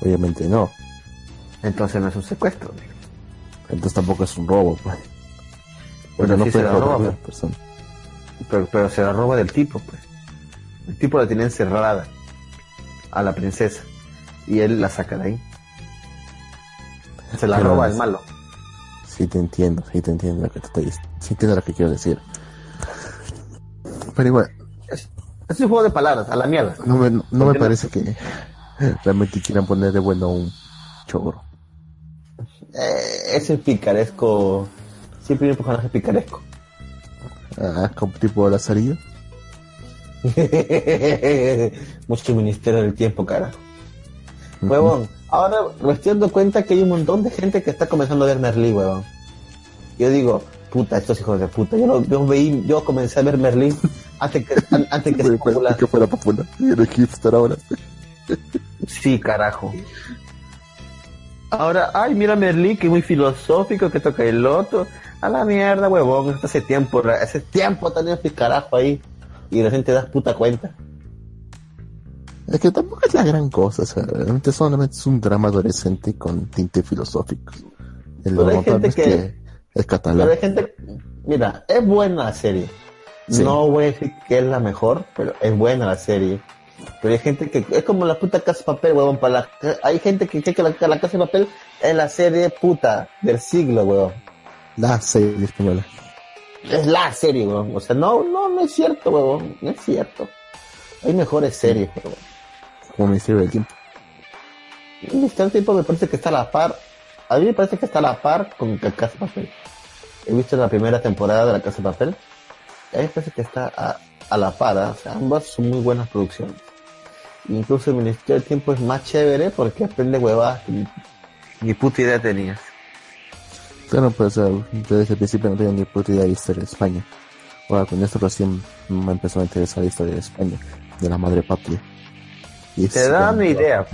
Obviamente no. Entonces no es un secuestro. amigo. Entonces tampoco es un robo, pues. Pero Pero no puedes la robar a roba, una persona. Pero, pero se la roba del tipo, pues. El tipo la tiene encerrada a la princesa y él la saca de ahí. Se la Pero roba el malo. Sí te entiendo, sí te entiendo lo que te estoy sí entiendo lo que quiero decir. Pero igual, Es, es un juego de palabras, a la mierda. no me, no me parece que realmente quieran poner de bueno a un chogro. Eh, es el picaresco. Siempre hay un personaje picaresco. Ah, como tipo Lazarillo. Mucho ministerio del tiempo, carajo. Huevón, ahora me estoy dando cuenta que hay un montón de gente que está comenzando a ver Merlí, huevón. Yo digo, puta, estos hijos de puta. Yo, lo- yo veí, yo comencé a ver Merlí antes que, an- antes que se popular. que fuera popular. Era hipster ahora. Sí, carajo. Ahora, ay, mira Merlí, que muy filosófico, que toca el loto. A la mierda, huevón. Hace tiempo, hace tiempo tenía este carajo ahí. Y recién te das puta cuenta. Es que tampoco es la gran cosa, o sea, realmente solamente es un drama adolescente con tinte filosófico. El Pero hay gente es que- que es catalán. Pero hay gente, mira, es buena la serie. Sí. No voy a decir que es la mejor, pero es buena la serie. Pero hay gente que es como la puta Casa de Papel, huevón. Para la, hay gente que cree que la, la Casa de Papel es la serie puta del siglo, huevón. La serie española. Es la serie, huevón. O sea, no, no, no es cierto, huevón. No es cierto. Hay mejores series, huevón. Como Ministerio del Tiempo. El Ministerio del Tiempo me parece que está a la par. A mí me parece que está a la par con la Casa de Papel. He visto la primera temporada de la Casa de Papel. A mí me parece que está a, a la par. ¿ah? O sea, ambas son muy buenas producciones. Incluso el Ministerio del Tiempo es más chévere porque aprende huevadas que ni, ni puta idea tenías. Claro, pues eh, yo desde el principio no tenía ni puta idea de historia de España. Ahora con esto recién me empezó a interesar la historia de España, de la madre patria. Y Te da una idea.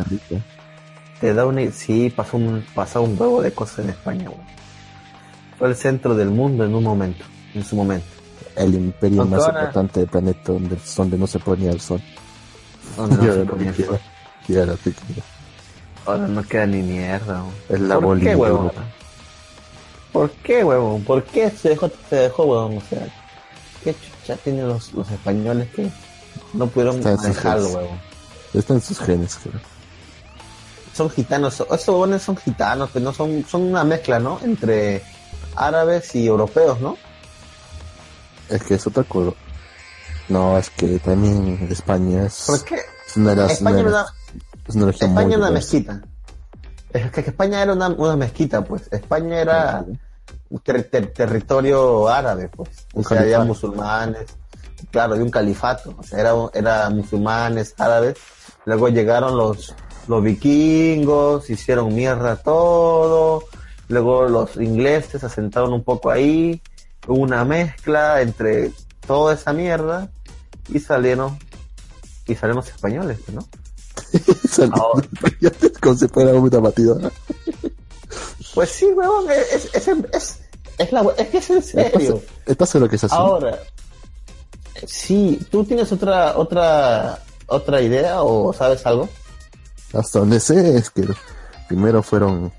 Te da una... Sí, pasó un, pasó un huevo de cosas en España, huevón. Fue el centro del mundo en un momento, en su momento. El imperio más importante del planeta donde, donde no se ponía el sol. Donde no Y se ahora ponía no el sol. queda. Ahora no ni mierda. Es la ¿Por qué, huevón? ¿Por qué, huevón? ¿Por qué se dejó, se dejó, huevón? O sea, ¿qué chucha tienen los, los españoles que no pudieron manejarlo, huevón? Está en sus genes, creo. Son gitanos, esos huevones son gitanos, que no son, son una mezcla, ¿no? Entre árabes y europeos, ¿no? Es que es otra cosa. No, es que también España es, ¿Por qué? es una, de las- España una era es una España era una mezquita. Es que España era una, una mezquita, pues. España era un ter- ter- territorio árabe, pues. O Un sea, había musulmanes, claro, de un califato. O sea, era, era musulmanes, árabes. Luego llegaron los, los vikingos, hicieron mierda todo. Luego los ingleses se asentaron un poco ahí. Hubo una mezcla entre toda esa mierda y salieron, y salieron los españoles, ¿no? Ahora. como si fuera una batidora. Pues sí, huevón, es, es, es, es, la, es que es en serio. ¿Estás seguro que es así? Ahora, sí, ¿tú tienes otra, otra, otra idea o sabes algo? Hasta donde sé es que primero fueron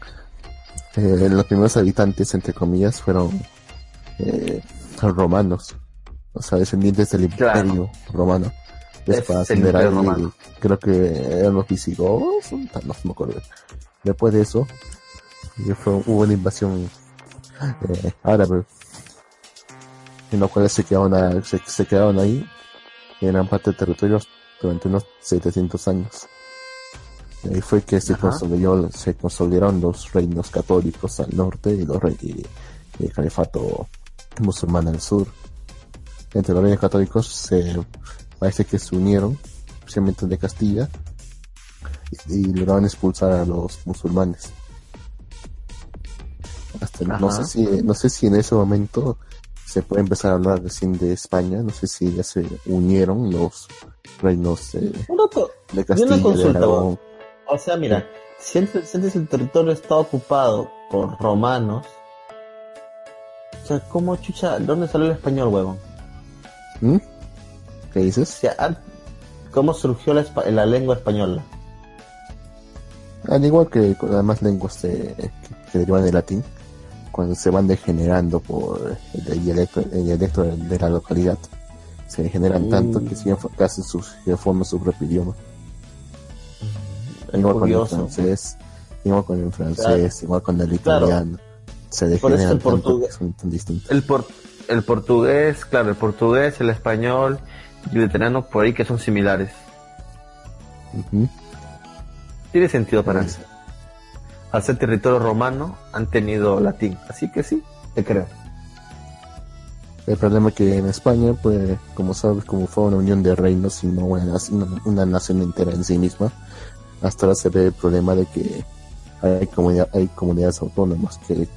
eh, los primeros habitantes, entre comillas, fueron eh, romanos, o sea, descendientes del Claro. imperio romano. Es Después Romano. creo que eran los visigodos, no, me acuerdo. Después de eso, y fue, hubo una invasión eh, árabe, en los cuales se quedaron, a- se, se quedaron ahí, en gran parte de territorios, durante unos 700 años. Y ahí fue que se consolidó, se consolidaron los reinos católicos al norte y los y, y el califato musulmán al sur. Entre los reinos católicos se parece que se unieron, especialmente de Castilla, y, y lograron expulsar a los musulmanes. Hasta, no sé si, no sé si en ese momento se puede empezar a hablar recién de España, no sé si ya se unieron los reinos de Yo una Castilla, de Aragón. o sea, mira, si antes, el territorio estaba ocupado por romanos, o sea, ¿cómo chucha, dónde salió el español, huevón? ¿Mm? ¿Qué dices? O sea, ¿cómo surgió la, la lengua española? Al igual que con las demás lenguas que, derivan del latín, cuando se van degenerando por el dialecto, el dialecto de la localidad, se degeneran tanto que siguen casi sus, que forman su propio idioma. igual con el francés, igual con el francés, igual con el italiano. Se degeneran el portugués, son tan distintos. El, el portugués, claro, el portugués, el español y el italiano por ahí que son similares. Tiene sentido para eso. Al ser territorio romano han tenido latín, así que sí, te creo. El problema es que en España, pues, como sabes, como fue una unión de reinos y no una, nación entera en sí misma, hasta ahora se ve el problema de que hay, hay comunidades autónomas que,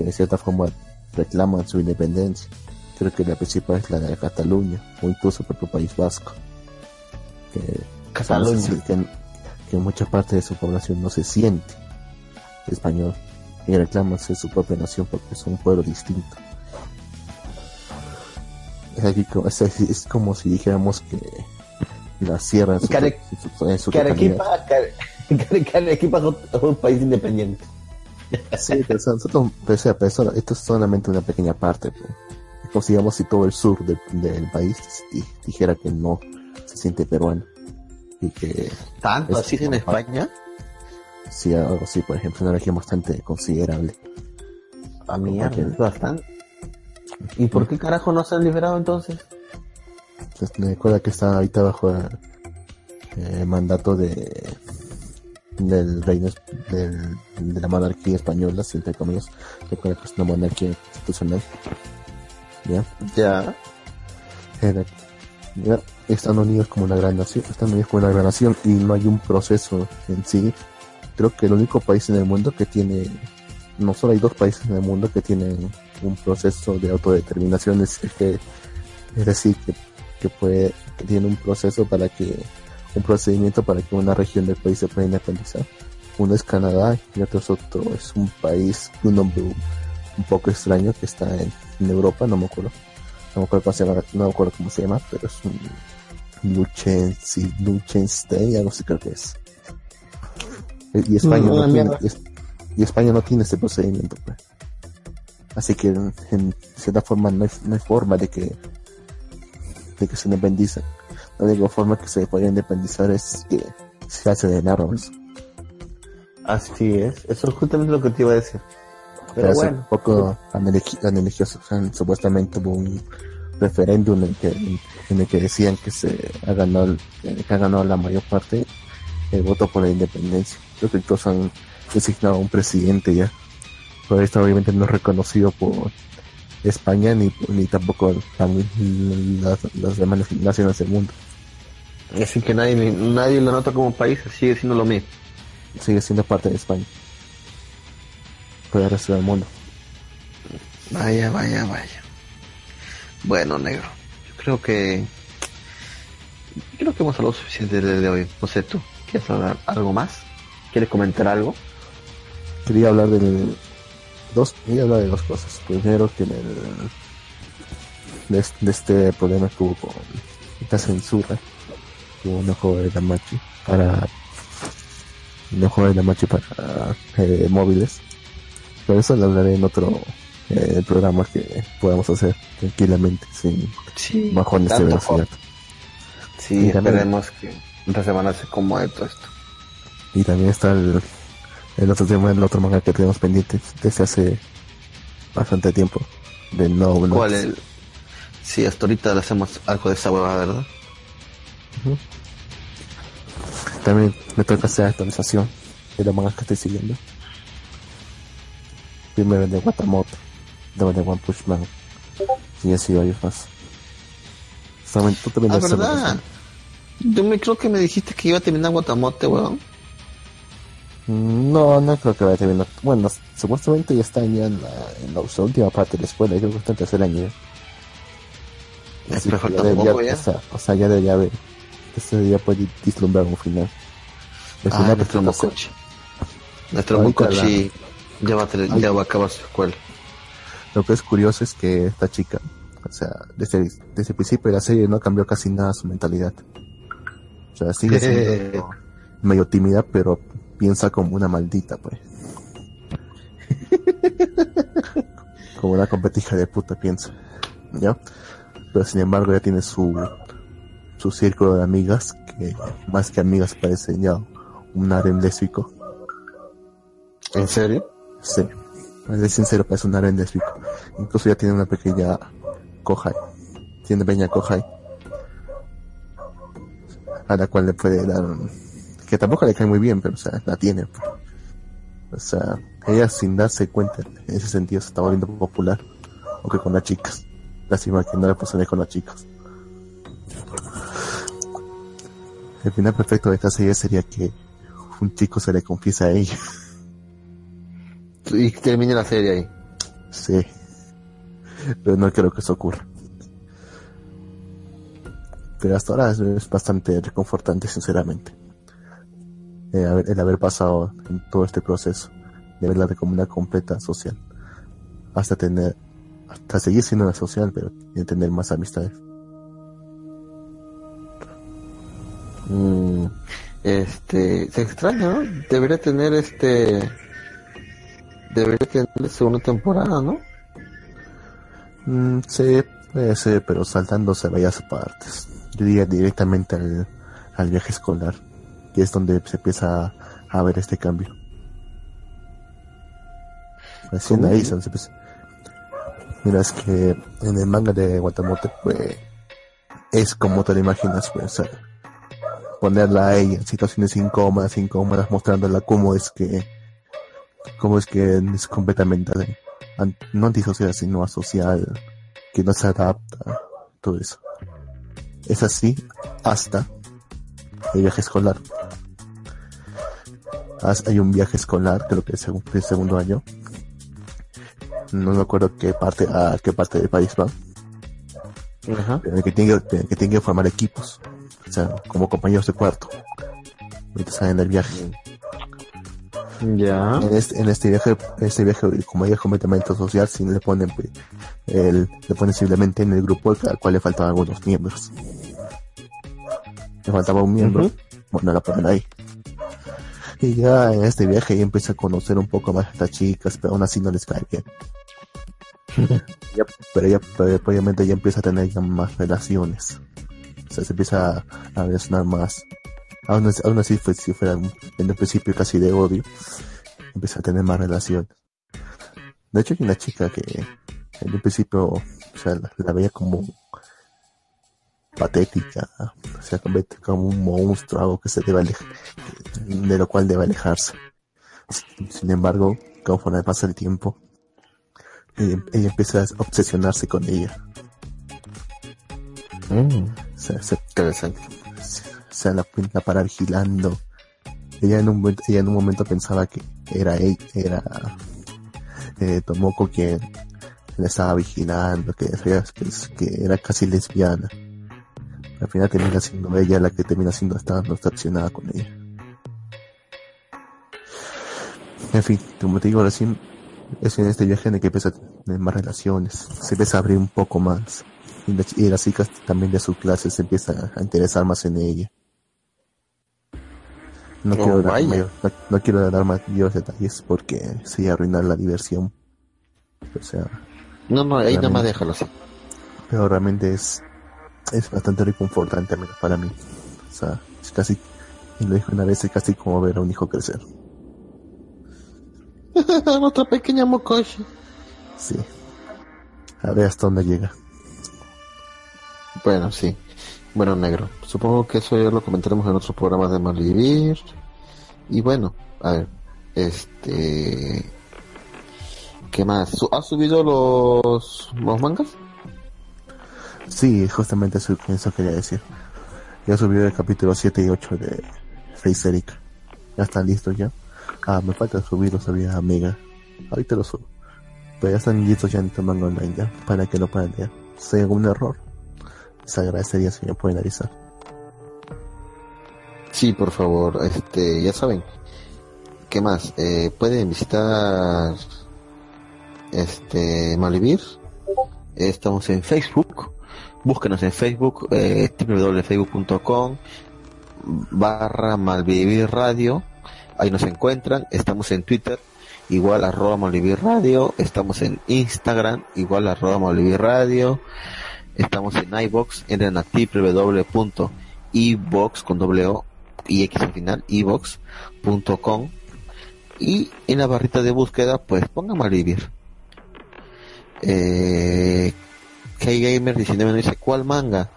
de cierta forma reclaman su independencia. Creo que la principal es la de Cataluña, o incluso el propio País Vasco. Que, Cataluña. Que, que mucha parte de su población no se siente español y reclaman ser su propia nación porque son un pueblo distinto. Es, es, como si dijéramos que la sierra en su, en su, Carequipa, es un país independiente. Sí, pero, nosotros, pero, esto es solamente una pequeña parte. Es como si, digamos, si todo el sur del país dijera que no se siente peruano. Y que ¿Tanto así en España? Sí, algo así, por ejemplo, una región bastante considerable. A mí es bastante. ¿Y por qué carajo no se han liberado entonces? Pues me recuerda que está ahorita bajo el, eh, mandato de del reino del, de la monarquía española, entre comillas. Recuerda que es una monarquía institucional. ¿Ya? Ya. ya. Están unidos como una gran nación, están unidos como una gran nación y no hay un proceso en sí. Creo que el único país en el mundo que tiene, no solo hay dos países en el mundo que tienen un proceso de autodeterminación, es, que, es decir, que, que, puede, que tiene un proceso para que, un procedimiento para que una región del país se pueda independizar. Uno es Canadá y otro es otro, es un país, un nombre un poco extraño que está en, Europa, no me acuerdo. No me acuerdo cómo se llama, no me acuerdo cómo se llama, pero es un Luchenstein, algo así creo que es. Y España, no, tiene, y, España no tiene este procedimiento. Pues. Así que en, cierta forma no hay, forma de que de que se independicen. La única forma que se puede independizar es que se hace de armas. Así es, eso es justamente lo que te iba a decir. Pero, bueno. un poco han supuestamente hubo un referéndum en el que, en el que decían que se ha ganado, que ha ganado la mayor parte el voto por la independencia. Todos han designado un presidente ya pero esto obviamente no es reconocido por España ni, ni tampoco las, las demás naciones del mundo. Así que nadie, nadie lo nota como país, sigue siendo lo mismo. Sigue siendo parte de España. Por el resto del mundo. Vaya, vaya, vaya. Bueno, negro. Yo creo que. Creo que hemos hablado suficiente de hoy. No sé, tú. ¿Quieres hablar algo más? ¿Quieres comentar algo? Quería hablar del, dos, y habla de dos cosas. Primero que de, este problema que hubo con esta censura, hubo un ojo de la machi para un ojo de la machi para eh, móviles. Pero eso lo hablaré en otro eh, programa que podamos hacer tranquilamente sin bajones de velocidad. Sí, esperemos que esta semana se de todo esto. Y también está el el otro tema, el otro manga que tenemos pendiente desde hace bastante tiempo. De No ¿Cuál es? Sí, hasta ahorita le hacemos algo de esa hueva, ¿verdad? También me toca hacer actualización de los mangas que estoy siguiendo. Primero de Watamoto, luego de One Push Man. Y así varios más. ¿Tú también ah, ¿verdad? Yo me creo que me dijiste que iba a terminar Guatamote, weón. No, no creo que vaya a terminar. Bueno, supuestamente ya está ya en la, en la, última parte de la escuela, yo creo que está en tercer año. Así que ya debería, ya. O, sea, o sea, ya ver. Este día puede vislumbrar un final. El ah, nuestro Mocochi. Nuestro Mokoshi ya va, a ya va a acabar su escuela. Lo que es curioso es que esta chica, o sea, desde, desde el principio de la serie no cambió casi nada su mentalidad. O sea, sigue siendo medio tímida, pero piensa como una maldita, pues. como una competija de puta piensa. ¿Ya? Pero sin embargo ya tiene su, su círculo de amigas, que más que amigas parecen ya un harem lésbico. ¿En serio? Sí. De sincero, parece un harem lésbico. Incluso ya tiene una pequeña kohai. Tiene pequeña kohai. A la cual le puede dar que tampoco le cae muy bien, pero o sea, la tiene. Pues. O sea, ella sin darse cuenta, en ese sentido se está volviendo popular. Aunque con las chicas. Lástima que no le pasó con las chicas. El final perfecto de esta serie sería que un chico se le confiesa a ella. Y termine la serie ahí. Sí. Pero no creo que eso ocurra. Pero hasta ahora es, bastante reconfortante, sinceramente. Eh, el haber pasado en todo este proceso de verla como una completa social. Hasta tener, hasta seguir siendo una social, pero tener más amistades. Mm, este, se extraña, ¿no? Debería tener este, debería tener segunda temporada, ¿no? Mm, sí, puede ser, pero saltándose varias partes. Yo diría directamente al, al viaje escolar, es donde se empieza a ver este cambio. Recién ahí se empieza. Mira, es que en el manga de Guatamote, pues, es como te lo imaginas, pues, ponerla a ella en situaciones incómodas, incómodas, mostrándola cómo es que, cómo es que es completamente no antisocial, sino asocial, que no se adapta, todo eso. Es así hasta el viaje escolar. Hay un viaje escolar, creo que es el segundo año. No me acuerdo qué parte, a qué parte del país va. que tiene que tiene que formar equipos o sea, como compañeros de cuarto, mientras están en el viaje. Ya. En este, en este viaje, este viaje, como es completamente social, si le ponen, pues, el, le ponen simplemente en el grupo al cual le faltaban algunos miembros. Le faltaba un miembro, bueno, la ponen ahí. Y ya en este viaje ella empieza a conocer un poco más a estas chicas, pero aún así no les cae bien. pero ella, pero obviamente ya empieza a tener ya más relaciones. O sea, se empieza a relacionar más. Aún, así, fue, si fuera en el principio casi de odio, empieza a tener más relaciones. De hecho, hay una chica que en el principio, o sea, la, veía como patética, o sea, como un monstruo, algo que se debe alejar, de lo cual debe alejarse. Sin embargo, conforme pasa el tiempo, ella, empieza a obsesionarse con ella. Mm se, se, se, la pinta para vigilando. Ella en un ella en un momento pensaba que era ella, era eh, Tomoko quien le estaba vigilando, que, que era casi lesbiana. Al final termina siendo ella la que termina siendo estando obsesionada con ella. En fin, como te digo recién, es en este viaje en el que empieza a tener más relaciones, se empieza a abrir un poco más y, las chicas también de su clase se empiezan a interesar más en ella. No, oh, quiero, dar no, quiero dar mayores detalles porque sería arruinar la diversión. O sea. No, no, ahí nada más déjalo así. Pero realmente es, es bastante reconfortante para mí. O sea, es casi, y lo dije una vez, es casi como ver a un hijo crecer. Nuestra pequeña Mokoshi. Sí. A ver hasta dónde llega. Bueno, sí. Bueno, negro. Supongo que eso ya lo comentaremos en otros programas de Malvivir. Y bueno, a ver. Este. ¿Qué más? ¿Has subido los, los mangas? Sí, justamente eso, quería decir. Ya subido el capítulo 7 y 8 de Face Erika. Ya están listos ya. Ah, me falta subirlos todavía a Mega. Ahorita los subo. Pero ya están listos ya en tu manga online ya. Para que no puedan leer. Si hay algún error, se agradecería si me pueden avisar. Sí, por favor, este, ya saben, ¿qué más? Eh, pueden visitar este Malvivir. Estamos en Facebook. Búsquenos en Facebook, eh, www.facebook.com barra Malvivir Radio. Ahí nos encuentran. Estamos en Twitter, igual arroba Malvivir Radio. Estamos en Instagram, igual arroba Malvivir Radio. Estamos en iBox, entren a www.ebox con doble O y X al final, ebox.com y en la barrita de búsqueda pues pongan Malvivir. Eh, K-Gamer 19 dice, ¿cuál manga?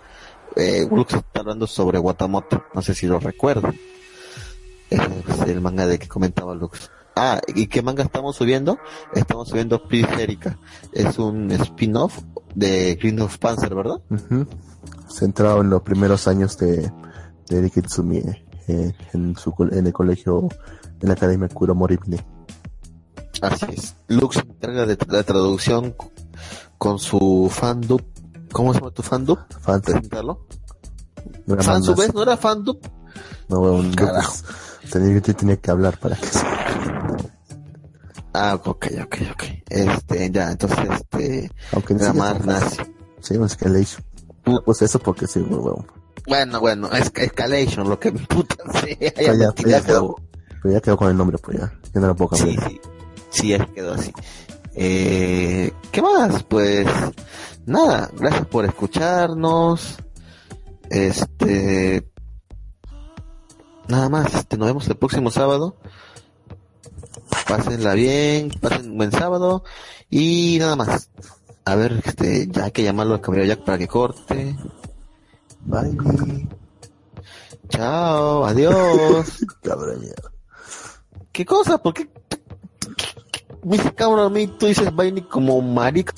Eh, Lux está hablando sobre Watamoto, no sé si lo recuerdan. Es el manga de que comentaba Lux. Ah, ¿y qué manga estamos subiendo? Estamos subiendo Prisérica. Es un spin-off de Green of Panzer, ¿verdad? Centrado en los primeros años de, de Eric eh, en, su, en el colegio, en la Academia Kuro Moribne. Así es. Lux encarga de la traducción con su fandub. ¿Cómo se llama tu fandub? Fan presentarlo. No ¿No era fandub? No, un Carajo. Tenía, tenía que hablar para que se... Ah, ok, ok, ok. Este, ya, entonces, este... Aunque Gramar nazi. Sí, escalation. Pues eso porque sí, muy bueno. Bueno, bueno, es escalation, lo que puta sea. Ya, ya, ya, quedó, pero ya quedó con el nombre, pues ya. Ya no lo puedo cambiar. Sí, sí. Sí, ya quedó así. Eh, ¿Qué más? Pues nada, gracias por escucharnos. Este, nada más, este, nos vemos el próximo sábado. Pásenla bien, pasen un buen sábado y nada más. A ver, este, ya hay que llamarlo al caballero Jack para que corte. Bye. Chao, adiós. Cabrón, ¿Qué cosa? ¿Por qué? Me cabrón a mí, tú dices Bye como marica.